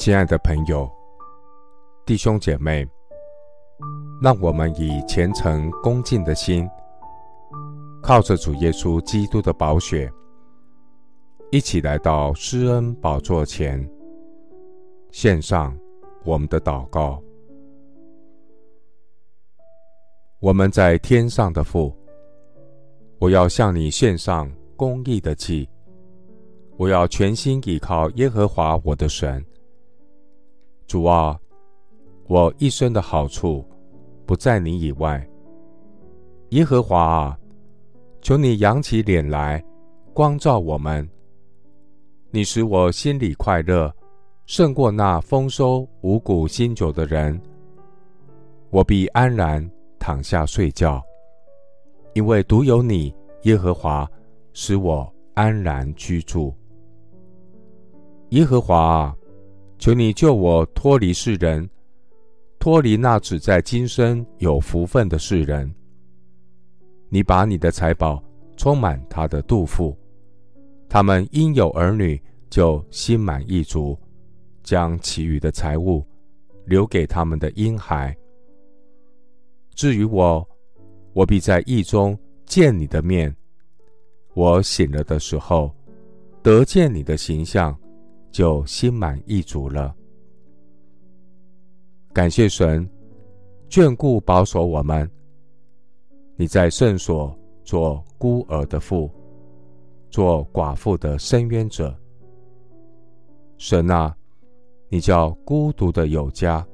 亲爱的朋友、弟兄姐妹，让我们以虔诚恭敬的心，靠着主耶稣基督的宝血，一起来到施恩宝座前，献上我们的祷告。我们在天上的父，我要向你献上公义的祭，我要全心倚靠耶和华我的神。主啊，我一生的好处不在你以外。耶和华啊，求你扬起脸来，光照我们。你使我心里快乐，胜过那丰收五谷新酒的人。我必安然躺下睡觉，因为独有你，耶和华，使我安然居住。耶和华啊。求你救我脱离世人，脱离那只在今生有福分的世人。你把你的财宝充满他的肚腹，他们因有儿女就心满意足，将其余的财物留给他们的婴孩。至于我，我必在义中见你的面。我醒了的时候，得见你的形象。就心满意足了。感谢神眷顾保守我们。你在圣所做孤儿的父，做寡妇的伸冤者。神啊，你叫孤独的有家，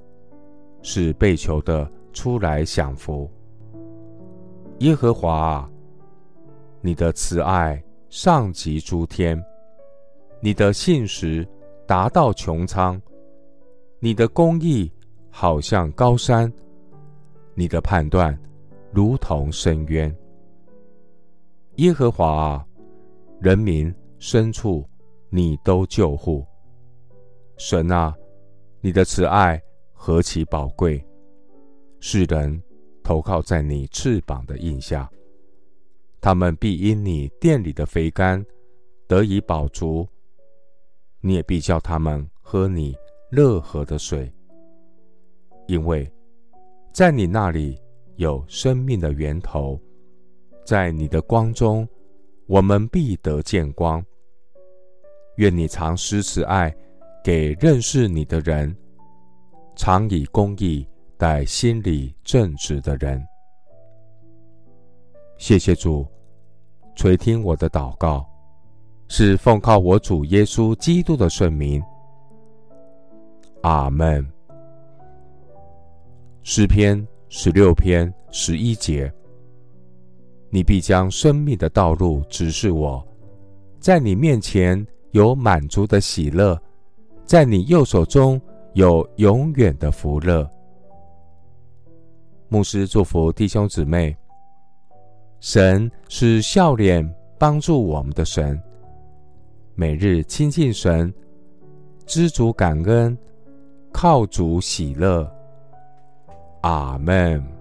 使被囚的出来享福。耶和华啊，你的慈爱上及诸天。你的信实达到穹苍，你的公义好像高山，你的判断如同深渊。耶和华啊，人民深处你都救护。神啊，你的慈爱何其宝贵！世人投靠在你翅膀的荫下，他们必因你殿里的肥甘得以饱足。你也必叫他们喝你乐河的水，因为在你那里有生命的源头，在你的光中，我们必得见光。愿你常施慈爱给认识你的人，常以公义待心里正直的人。谢谢主垂听我的祷告。是奉靠我主耶稣基督的圣名，阿门。诗篇十六篇十一节：你必将生命的道路指示我，在你面前有满足的喜乐，在你右手中有永远的福乐。牧师祝福弟兄姊妹，神是笑脸帮助我们的神。每日亲近神，知足感恩，靠主喜乐。阿门。